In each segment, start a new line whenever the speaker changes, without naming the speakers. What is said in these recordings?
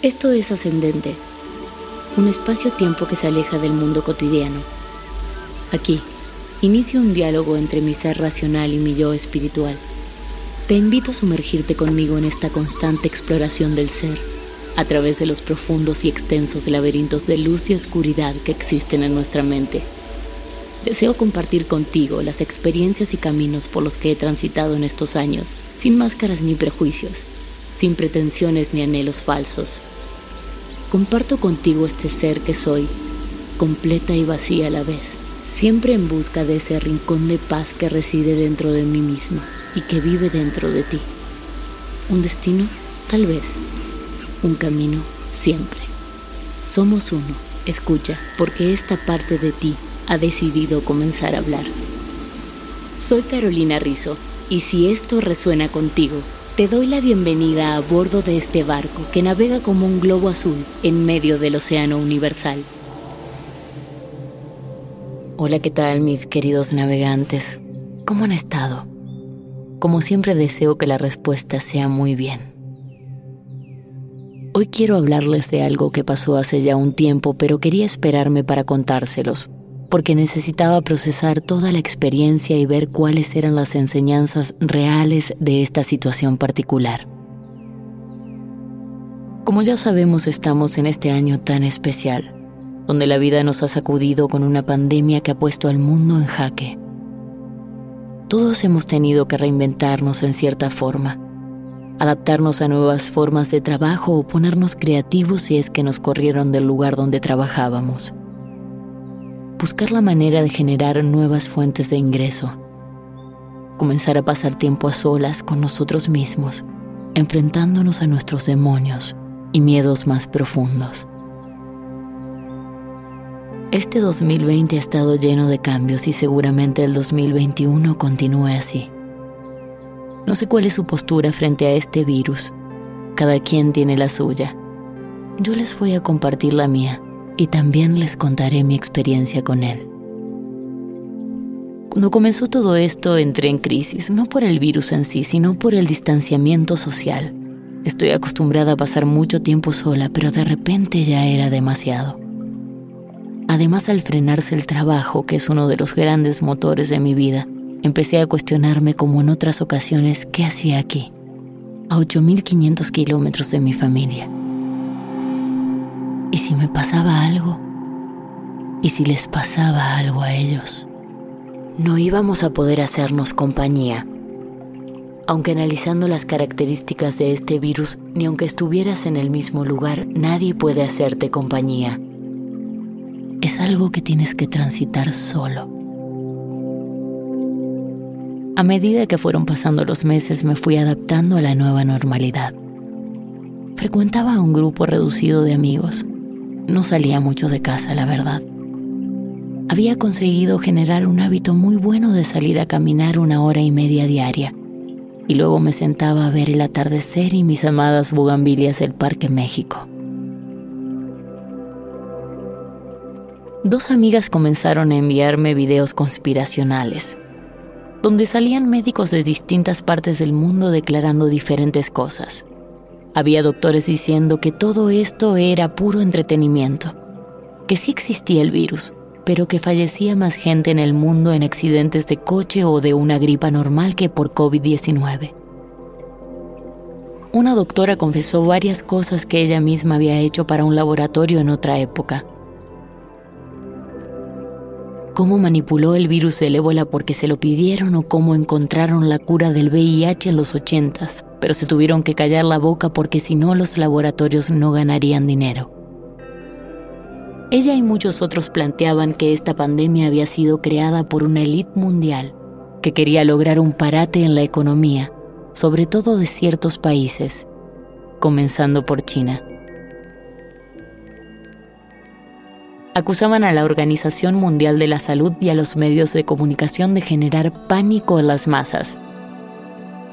Esto es Ascendente, un espacio-tiempo que se aleja del mundo cotidiano. Aquí, inicio un diálogo entre mi ser racional y mi yo espiritual. Te invito a sumergirte conmigo en esta constante exploración del ser, a través de los profundos y extensos laberintos de luz y oscuridad que existen en nuestra mente. Deseo compartir contigo las experiencias y caminos por los que he transitado en estos años, sin máscaras ni prejuicios, sin pretensiones ni anhelos falsos. Comparto contigo este ser que soy, completa y vacía a la vez, siempre en busca de ese rincón de paz que reside dentro de mí misma y que vive dentro de ti. Un destino, tal vez. Un camino, siempre. Somos uno. Escucha, porque esta parte de ti ha decidido comenzar a hablar. Soy Carolina Rizzo, y si esto resuena contigo, te doy la bienvenida a bordo de este barco que navega como un globo azul en medio del océano universal. Hola, ¿qué tal mis queridos navegantes? ¿Cómo han estado? Como siempre deseo que la respuesta sea muy bien. Hoy quiero hablarles de algo que pasó hace ya un tiempo, pero quería esperarme para contárselos, porque necesitaba procesar toda la experiencia y ver cuáles eran las enseñanzas reales de esta situación particular. Como ya sabemos, estamos en este año tan especial, donde la vida nos ha sacudido con una pandemia que ha puesto al mundo en jaque. Todos hemos tenido que reinventarnos en cierta forma, adaptarnos a nuevas formas de trabajo o ponernos creativos si es que nos corrieron del lugar donde trabajábamos buscar la manera de generar nuevas fuentes de ingreso, comenzar a pasar tiempo a solas con nosotros mismos, enfrentándonos a nuestros demonios y miedos más profundos. Este 2020 ha estado lleno de cambios y seguramente el 2021 continúe así. No sé cuál es su postura frente a este virus. Cada quien tiene la suya. Yo les voy a compartir la mía y también les contaré mi experiencia con él. Cuando comenzó todo esto entré en crisis, no por el virus en sí, sino por el distanciamiento social. Estoy acostumbrada a pasar mucho tiempo sola, pero de repente ya era demasiado. Además, al frenarse el trabajo, que es uno de los grandes motores de mi vida, empecé a cuestionarme como en otras ocasiones qué hacía aquí, a 8.500 kilómetros de mi familia. ¿Y si me pasaba algo? ¿Y si les pasaba algo a ellos? No íbamos a poder hacernos compañía. Aunque analizando las características de este virus, ni aunque estuvieras en el mismo lugar, nadie puede hacerte compañía. Es algo que tienes que transitar solo. A medida que fueron pasando los meses me fui adaptando a la nueva normalidad. Frecuentaba a un grupo reducido de amigos, no salía mucho de casa, la verdad. Había conseguido generar un hábito muy bueno de salir a caminar una hora y media diaria, y luego me sentaba a ver el atardecer y mis amadas bugambilias del Parque México. Dos amigas comenzaron a enviarme videos conspiracionales, donde salían médicos de distintas partes del mundo declarando diferentes cosas. Había doctores diciendo que todo esto era puro entretenimiento, que sí existía el virus, pero que fallecía más gente en el mundo en accidentes de coche o de una gripa normal que por COVID-19. Una doctora confesó varias cosas que ella misma había hecho para un laboratorio en otra época. Cómo manipuló el virus del ébola porque se lo pidieron o cómo encontraron la cura del VIH en los ochentas, pero se tuvieron que callar la boca porque si no los laboratorios no ganarían dinero. Ella y muchos otros planteaban que esta pandemia había sido creada por una élite mundial que quería lograr un parate en la economía sobre todo de ciertos países, comenzando por China. Acusaban a la Organización Mundial de la Salud y a los medios de comunicación de generar pánico en las masas.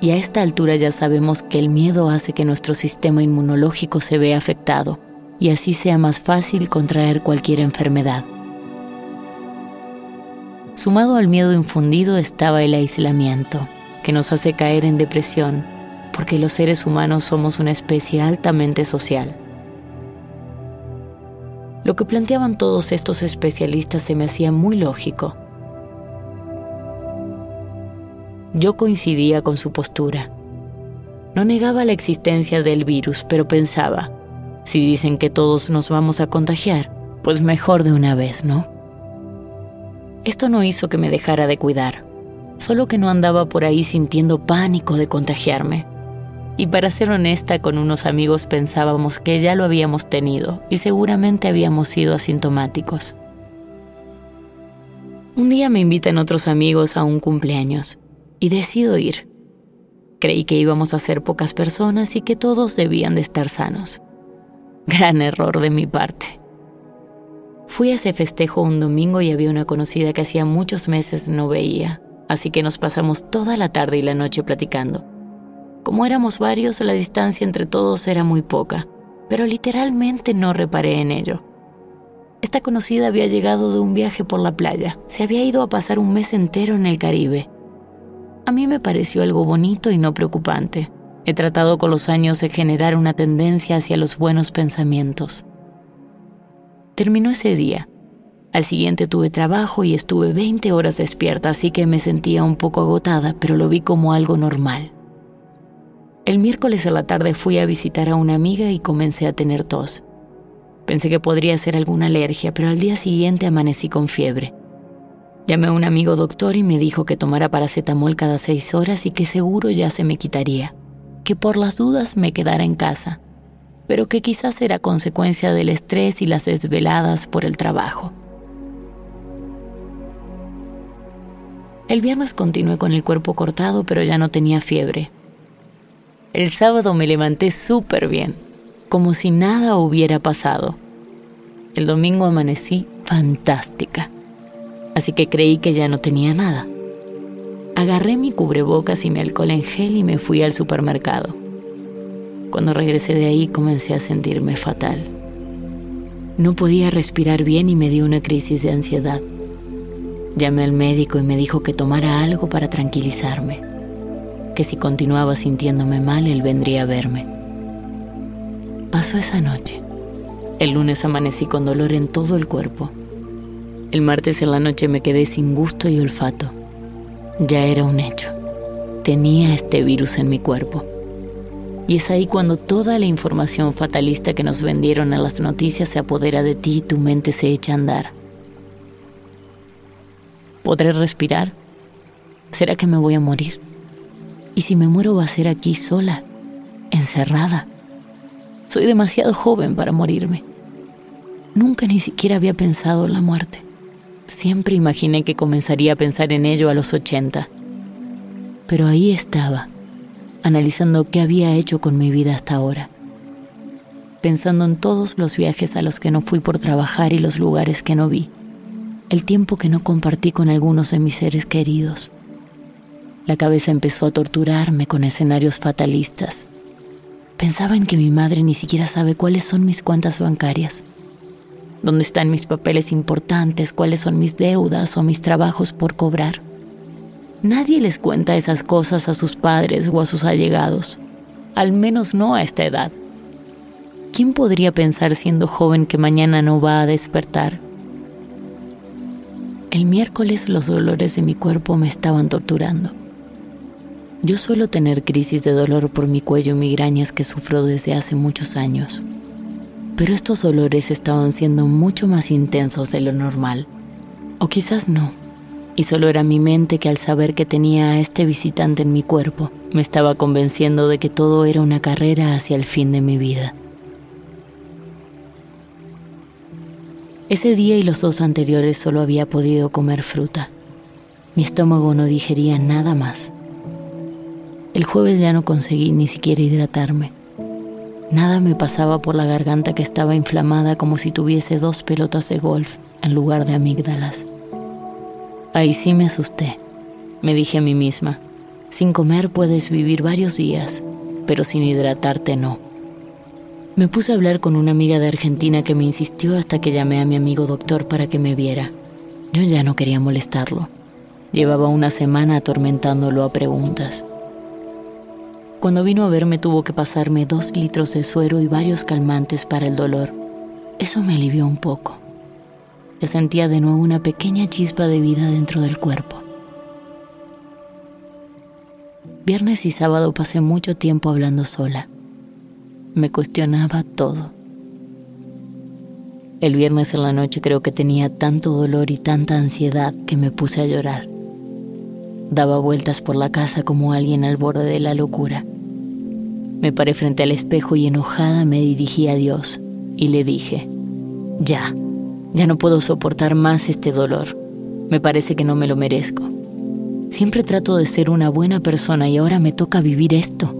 Y a esta altura ya sabemos que el miedo hace que nuestro sistema inmunológico se vea afectado y así sea más fácil contraer cualquier enfermedad. Sumado al miedo infundido estaba el aislamiento que nos hace caer en depresión, porque los seres humanos somos una especie altamente social. Lo que planteaban todos estos especialistas se me hacía muy lógico. Yo coincidía con su postura. No negaba la existencia del virus, pero pensaba, si dicen que todos nos vamos a contagiar, pues mejor de una vez, ¿no? Esto no hizo que me dejara de cuidar solo que no andaba por ahí sintiendo pánico de contagiarme. Y para ser honesta, con unos amigos pensábamos que ya lo habíamos tenido y seguramente habíamos sido asintomáticos. Un día me invitan otros amigos a un cumpleaños y decido ir. Creí que íbamos a ser pocas personas y que todos debían de estar sanos. Gran error de mi parte. Fui a ese festejo un domingo y había una conocida que hacía muchos meses no veía así que nos pasamos toda la tarde y la noche platicando. Como éramos varios, la distancia entre todos era muy poca, pero literalmente no reparé en ello. Esta conocida había llegado de un viaje por la playa, se había ido a pasar un mes entero en el Caribe. A mí me pareció algo bonito y no preocupante. He tratado con los años de generar una tendencia hacia los buenos pensamientos. Terminó ese día al siguiente tuve trabajo y estuve 20 horas despierta, así que me sentía un poco agotada, pero lo vi como algo normal. El miércoles a la tarde fui a visitar a una amiga y comencé a tener tos. Pensé que podría ser alguna alergia, pero al día siguiente amanecí con fiebre. Llamé a un amigo doctor y me dijo que tomara paracetamol cada seis horas y que seguro ya se me quitaría, que por las dudas me quedara en casa, pero que quizás era consecuencia del estrés y las desveladas por el trabajo. El viernes continué con el cuerpo cortado, pero ya no tenía fiebre. El sábado me levanté súper bien, como si nada hubiera pasado. El domingo amanecí fantástica, así que creí que ya no tenía nada. Agarré mi cubrebocas y mi alcohol en gel y me fui al supermercado. Cuando regresé de ahí comencé a sentirme fatal. No podía respirar bien y me dio una crisis de ansiedad. Llamé al médico y me dijo que tomara algo para tranquilizarme, que si continuaba sintiéndome mal, él vendría a verme. Pasó esa noche. El lunes amanecí con dolor en todo el cuerpo. El martes en la noche me quedé sin gusto y olfato. Ya era un hecho. Tenía este virus en mi cuerpo. Y es ahí cuando toda la información fatalista que nos vendieron en las noticias se apodera de ti y tu mente se echa a andar. ¿Podré respirar? ¿Será que me voy a morir? ¿Y si me muero va a ser aquí sola, encerrada? Soy demasiado joven para morirme. Nunca ni siquiera había pensado en la muerte. Siempre imaginé que comenzaría a pensar en ello a los 80. Pero ahí estaba, analizando qué había hecho con mi vida hasta ahora. Pensando en todos los viajes a los que no fui por trabajar y los lugares que no vi el tiempo que no compartí con algunos de mis seres queridos. La cabeza empezó a torturarme con escenarios fatalistas. Pensaba en que mi madre ni siquiera sabe cuáles son mis cuentas bancarias, dónde están mis papeles importantes, cuáles son mis deudas o mis trabajos por cobrar. Nadie les cuenta esas cosas a sus padres o a sus allegados, al menos no a esta edad. ¿Quién podría pensar siendo joven que mañana no va a despertar? El miércoles los dolores de mi cuerpo me estaban torturando. Yo suelo tener crisis de dolor por mi cuello y migrañas que sufro desde hace muchos años, pero estos dolores estaban siendo mucho más intensos de lo normal, o quizás no, y solo era mi mente que al saber que tenía a este visitante en mi cuerpo, me estaba convenciendo de que todo era una carrera hacia el fin de mi vida. Ese día y los dos anteriores solo había podido comer fruta. Mi estómago no digería nada más. El jueves ya no conseguí ni siquiera hidratarme. Nada me pasaba por la garganta que estaba inflamada como si tuviese dos pelotas de golf en lugar de amígdalas. Ahí sí me asusté. Me dije a mí misma, sin comer puedes vivir varios días, pero sin hidratarte no. Me puse a hablar con una amiga de Argentina que me insistió hasta que llamé a mi amigo doctor para que me viera. Yo ya no quería molestarlo. Llevaba una semana atormentándolo a preguntas. Cuando vino a verme tuvo que pasarme dos litros de suero y varios calmantes para el dolor. Eso me alivió un poco. Ya sentía de nuevo una pequeña chispa de vida dentro del cuerpo. Viernes y sábado pasé mucho tiempo hablando sola. Me cuestionaba todo. El viernes en la noche creo que tenía tanto dolor y tanta ansiedad que me puse a llorar. Daba vueltas por la casa como alguien al borde de la locura. Me paré frente al espejo y enojada me dirigí a Dios y le dije, ya, ya no puedo soportar más este dolor. Me parece que no me lo merezco. Siempre trato de ser una buena persona y ahora me toca vivir esto.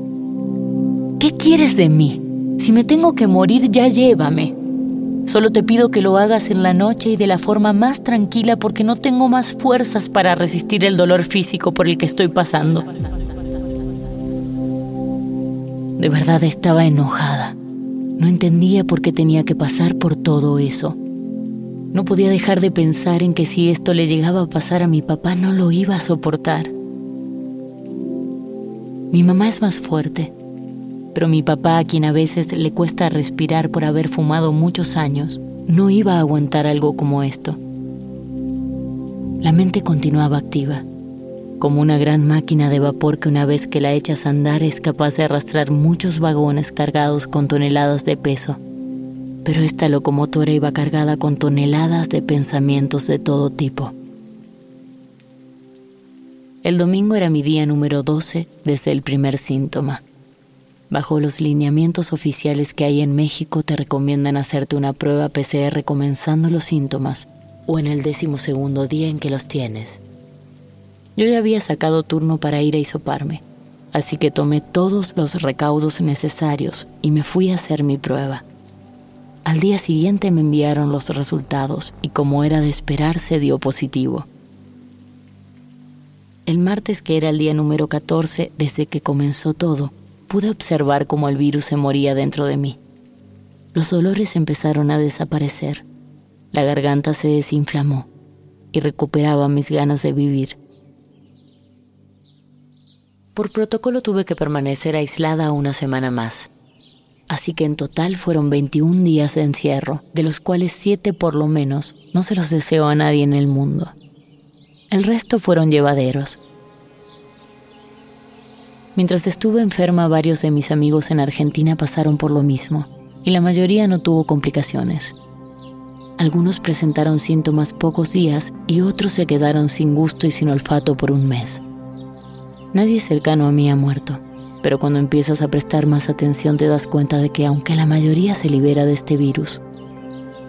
¿Qué quieres de mí? Si me tengo que morir, ya llévame. Solo te pido que lo hagas en la noche y de la forma más tranquila porque no tengo más fuerzas para resistir el dolor físico por el que estoy pasando. De verdad estaba enojada. No entendía por qué tenía que pasar por todo eso. No podía dejar de pensar en que si esto le llegaba a pasar a mi papá no lo iba a soportar. Mi mamá es más fuerte, pero mi papá, a quien a veces le cuesta respirar por haber fumado muchos años, no iba a aguantar algo como esto. La mente continuaba activa como una gran máquina de vapor que una vez que la echas a andar es capaz de arrastrar muchos vagones cargados con toneladas de peso. Pero esta locomotora iba cargada con toneladas de pensamientos de todo tipo. El domingo era mi día número 12 desde el primer síntoma. Bajo los lineamientos oficiales que hay en México te recomiendan hacerte una prueba PCR comenzando los síntomas o en el décimo segundo día en que los tienes. Yo ya había sacado turno para ir a hisoparme, así que tomé todos los recaudos necesarios y me fui a hacer mi prueba. Al día siguiente me enviaron los resultados y como era de esperarse dio positivo. El martes, que era el día número 14 desde que comenzó todo, pude observar cómo el virus se moría dentro de mí. Los dolores empezaron a desaparecer, la garganta se desinflamó y recuperaba mis ganas de vivir. Por protocolo tuve que permanecer aislada una semana más. Así que en total fueron 21 días de encierro, de los cuales 7 por lo menos no se los deseo a nadie en el mundo. El resto fueron llevaderos. Mientras estuve enferma, varios de mis amigos en Argentina pasaron por lo mismo, y la mayoría no tuvo complicaciones. Algunos presentaron síntomas pocos días y otros se quedaron sin gusto y sin olfato por un mes. Nadie cercano a mí ha muerto, pero cuando empiezas a prestar más atención te das cuenta de que aunque la mayoría se libera de este virus,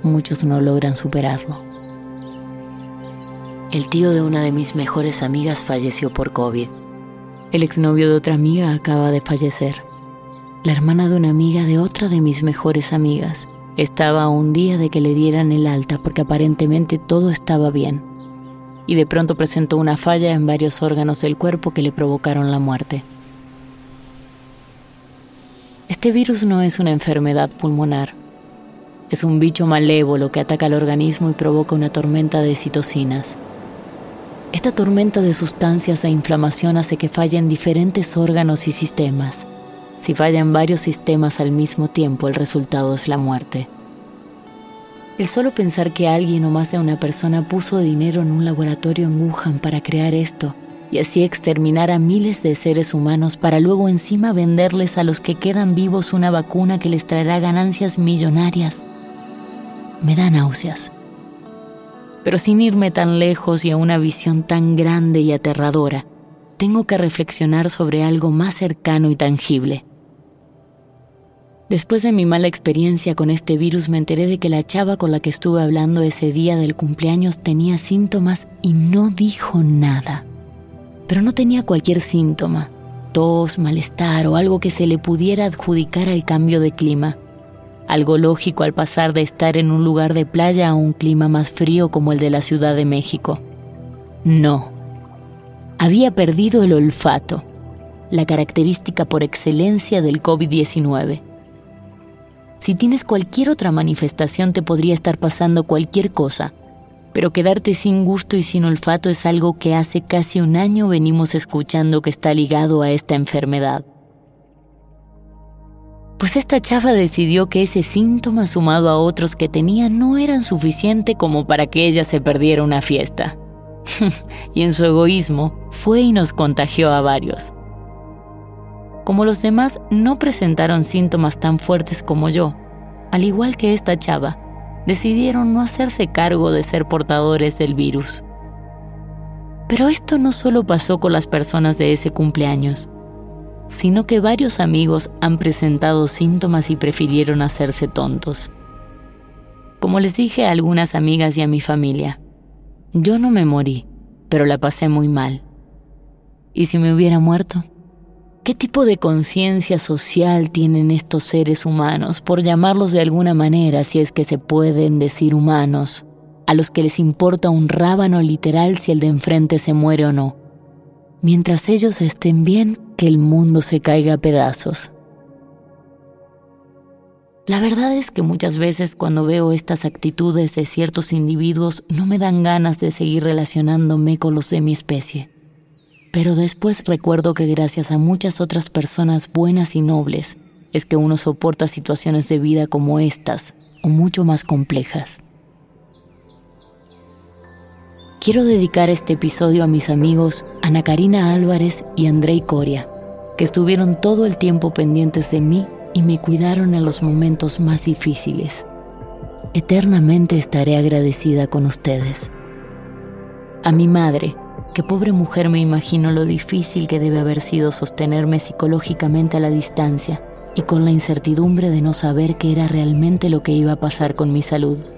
muchos no logran superarlo. El tío de una de mis mejores amigas falleció por COVID. El exnovio de otra amiga acaba de fallecer. La hermana de una amiga de otra de mis mejores amigas estaba a un día de que le dieran el alta porque aparentemente todo estaba bien y de pronto presentó una falla en varios órganos del cuerpo que le provocaron la muerte. Este virus no es una enfermedad pulmonar. Es un bicho malévolo que ataca al organismo y provoca una tormenta de citocinas. Esta tormenta de sustancias e inflamación hace que fallen diferentes órganos y sistemas. Si fallan varios sistemas al mismo tiempo, el resultado es la muerte. El solo pensar que alguien o más de una persona puso dinero en un laboratorio en Wuhan para crear esto y así exterminar a miles de seres humanos para luego encima venderles a los que quedan vivos una vacuna que les traerá ganancias millonarias, me da náuseas. Pero sin irme tan lejos y a una visión tan grande y aterradora, tengo que reflexionar sobre algo más cercano y tangible. Después de mi mala experiencia con este virus me enteré de que la chava con la que estuve hablando ese día del cumpleaños tenía síntomas y no dijo nada. Pero no tenía cualquier síntoma, tos, malestar o algo que se le pudiera adjudicar al cambio de clima. Algo lógico al pasar de estar en un lugar de playa a un clima más frío como el de la Ciudad de México. No. Había perdido el olfato, la característica por excelencia del COVID-19 si tienes cualquier otra manifestación te podría estar pasando cualquier cosa, pero quedarte sin gusto y sin olfato es algo que hace casi un año venimos escuchando que está ligado a esta enfermedad. Pues esta chava decidió que ese síntoma sumado a otros que tenía no eran suficiente como para que ella se perdiera una fiesta. y en su egoísmo fue y nos contagió a varios. Como los demás no presentaron síntomas tan fuertes como yo, al igual que esta chava, decidieron no hacerse cargo de ser portadores del virus. Pero esto no solo pasó con las personas de ese cumpleaños, sino que varios amigos han presentado síntomas y prefirieron hacerse tontos. Como les dije a algunas amigas y a mi familia, yo no me morí, pero la pasé muy mal. ¿Y si me hubiera muerto? ¿Qué tipo de conciencia social tienen estos seres humanos, por llamarlos de alguna manera, si es que se pueden decir humanos, a los que les importa un rábano literal si el de enfrente se muere o no? Mientras ellos estén bien, que el mundo se caiga a pedazos. La verdad es que muchas veces cuando veo estas actitudes de ciertos individuos no me dan ganas de seguir relacionándome con los de mi especie. Pero después recuerdo que gracias a muchas otras personas buenas y nobles es que uno soporta situaciones de vida como estas o mucho más complejas. Quiero dedicar este episodio a mis amigos Ana Karina Álvarez y Andrei Coria, que estuvieron todo el tiempo pendientes de mí y me cuidaron en los momentos más difíciles. Eternamente estaré agradecida con ustedes. A mi madre, Qué pobre mujer me imagino lo difícil que debe haber sido sostenerme psicológicamente a la distancia y con la incertidumbre de no saber qué era realmente lo que iba a pasar con mi salud.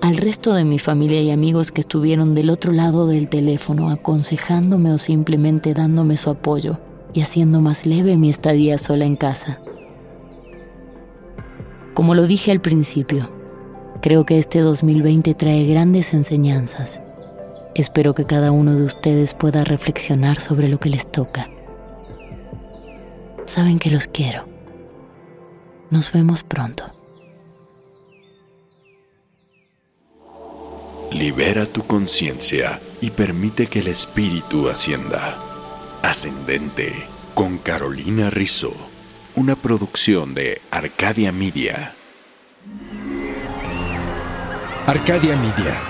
Al resto de mi familia y amigos que estuvieron del otro lado del teléfono aconsejándome o simplemente dándome su apoyo y haciendo más leve mi estadía sola en casa. Como lo dije al principio, creo que este 2020 trae grandes enseñanzas Espero que cada uno de ustedes pueda reflexionar sobre lo que les toca. Saben que los quiero. Nos vemos pronto.
Libera tu conciencia y permite que el espíritu ascienda. Ascendente con Carolina Rizzo. Una producción de Arcadia Media. Arcadia Media.